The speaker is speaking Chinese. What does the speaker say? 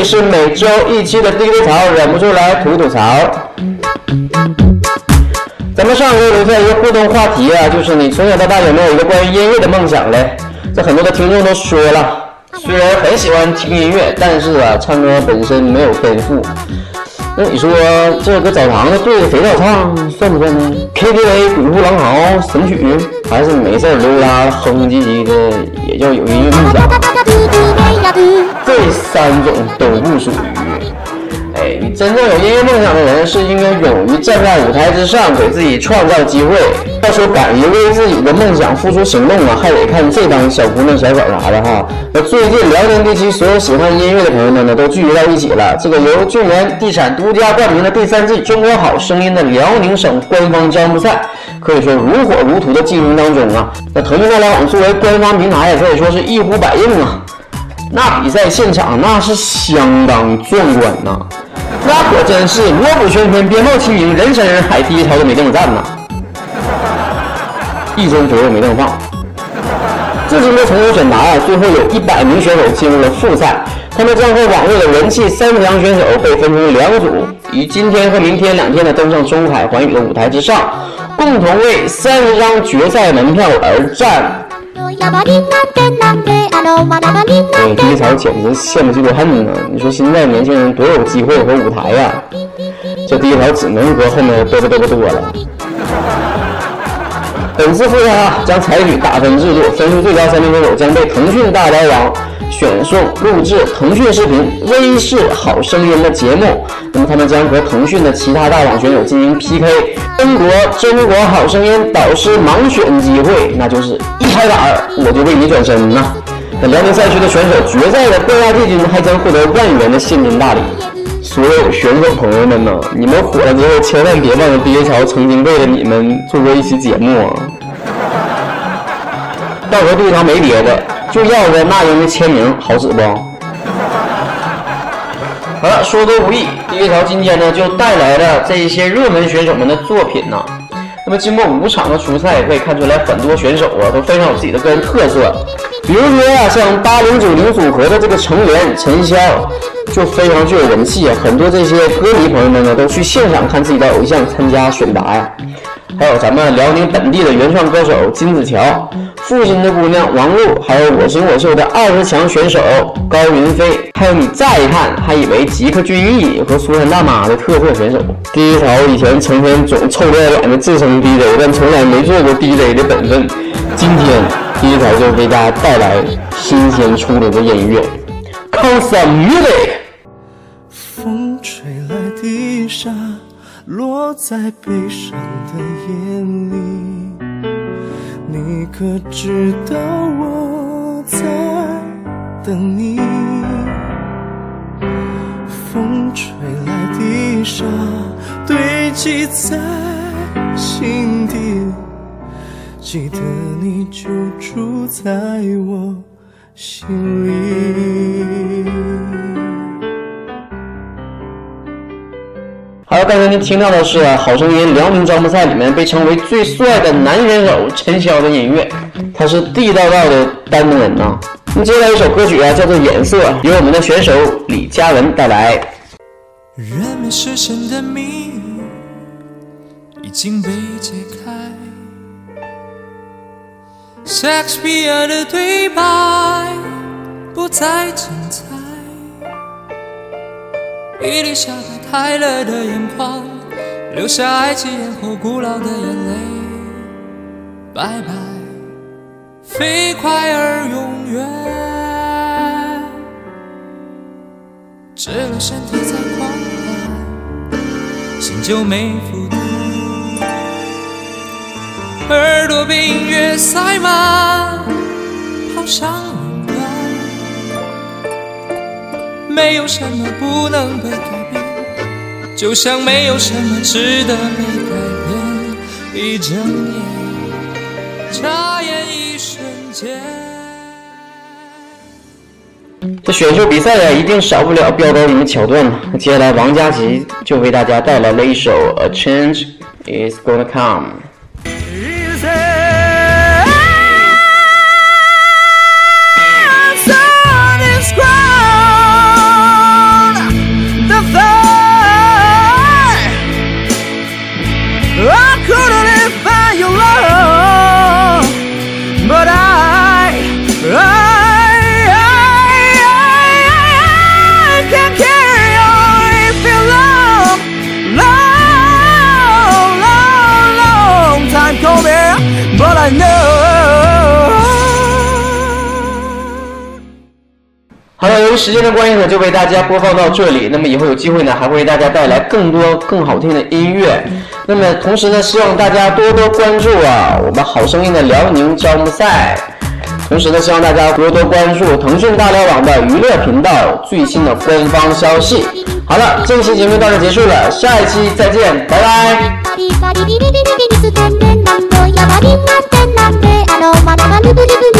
里是每周一期的 DJ 槽，忍不住来吐吐槽。咱们上回留下一个互动话题啊，就是你从小到大有没有一个关于音乐的梦想嘞？这很多的听众都说了，虽然很喜欢听音乐，但是啊，唱歌本身没有天赋。那你说这搁澡堂子对着肥皂唱算不算呢？KTV 鬼哭狼嚎神曲，还是没事溜达哼哼唧唧的也叫有音乐梦想？这三种都不属于。哎，你真正有音乐梦想的人，是应该勇于站在舞台之上，给自己创造机会。要说敢于为自己的梦想付出行动啊，还得看这帮小姑娘、小伙啥的哈。那最近辽宁地区所有喜欢音乐的朋友们呢，都聚集到一起了。这个由俊源地产独家冠名的第三季《中国好声音》的辽宁省官方招募赛，可以说如火如荼的进行当中啊。那腾讯互联网作为官方平台，也可以说是一呼百应啊。那比赛现场那是相当壮观呐，那可真是锣鼓喧天，鞭炮齐鸣，人山人海，第一条都没地方站呐。一周左右没地方放。至今的从优选拔啊，最后有一百名选手进入了复赛，他们将会网络的人气三强选手被分成两组，于今天和明天两天呢登上中海环宇的舞台之上，共同为三十张决赛门票而战。嗯，第一场简直羡慕嫉妒恨呢！你说现在年轻人多有机会和舞台呀，这第一条只能搁后面嘚啵嘚啵多了。本次复赛啊，将采取打分制度，分数最高三名选手将被腾讯大白网选送录制腾讯视频《微视好声音》的节目。那么他们将和腾讯的其他大网选手进行 PK。中国中国好声音导师盲选机会，那就是一拍板我就为你转身呐。那辽宁赛区的选手决赛的冠亚季军还将获得万元的现金大礼。所有选手朋友们呢，你们火了之后千万别忘了爹桥曾经为了你们做过一期节目啊！到时候对方没别的，就要个那英的签名，好使不？好了，说多无益，第一条今天呢就带来了这一些热门选手们的作品呢。那么经过五场的初赛，可以看出来很多选手啊都非常有自己的个人特色。比如说啊，像八零九零组合的这个成员陈潇，就非常具有人气啊。很多这些歌迷朋友们呢都去现场看自己的偶像参加选拔呀。还有咱们辽宁本地的原创歌手金子乔。父亲的姑娘王璐，还有我行我秀的二十强选手高云飞，还有你再一看还以为吉克隽逸和苏珊大妈的特色选手。第一条以前成天总臭不要脸的自称 DJ，但从来没做过 DJ 的本分。今天第一条就为大家带来新鲜出炉的音乐，Come some music。落在悲伤的夜里。你可知道我在等你？风吹来的沙堆积在心底，记得你就住在我心里。好，刚才您听到的是《好声音》辽宁招募赛里面被称为最帅的男选手陈潇的音乐，他是地道道的丹东人呐。那接下来一首歌曲啊，叫做《颜色》，由我们的选手李佳文带来。人们失神的谜已经被解开，Shakespeare 的对白不再精彩，伊丽莎白。快乐的眼眶，留下爱情烟火古老的眼泪。拜拜，飞快而永远。只有身体在狂欢，心就没负担。耳朵被音乐塞满，好像云端。没有什么不能被改。就像没有什么值得被改变，一整夜，眨眼一瞬间。这选秀比赛呀，一定少不了飙高音的桥段。那接下来，王佳琪就为大家带来了一首《A Change Is Gonna Come》。好了，由于时间的关系呢，就为大家播放到这里。那么以后有机会呢，还会为大家带来更多更好听的音乐。那么同时呢，希望大家多多关注啊，我们好声音的辽宁招募赛。同时呢，希望大家多多关注腾讯大聊网的娱乐频道最新的官方消息。好了，这期节目到这结束了，下一期再见，拜拜。りませんなんであのままがブリブリ。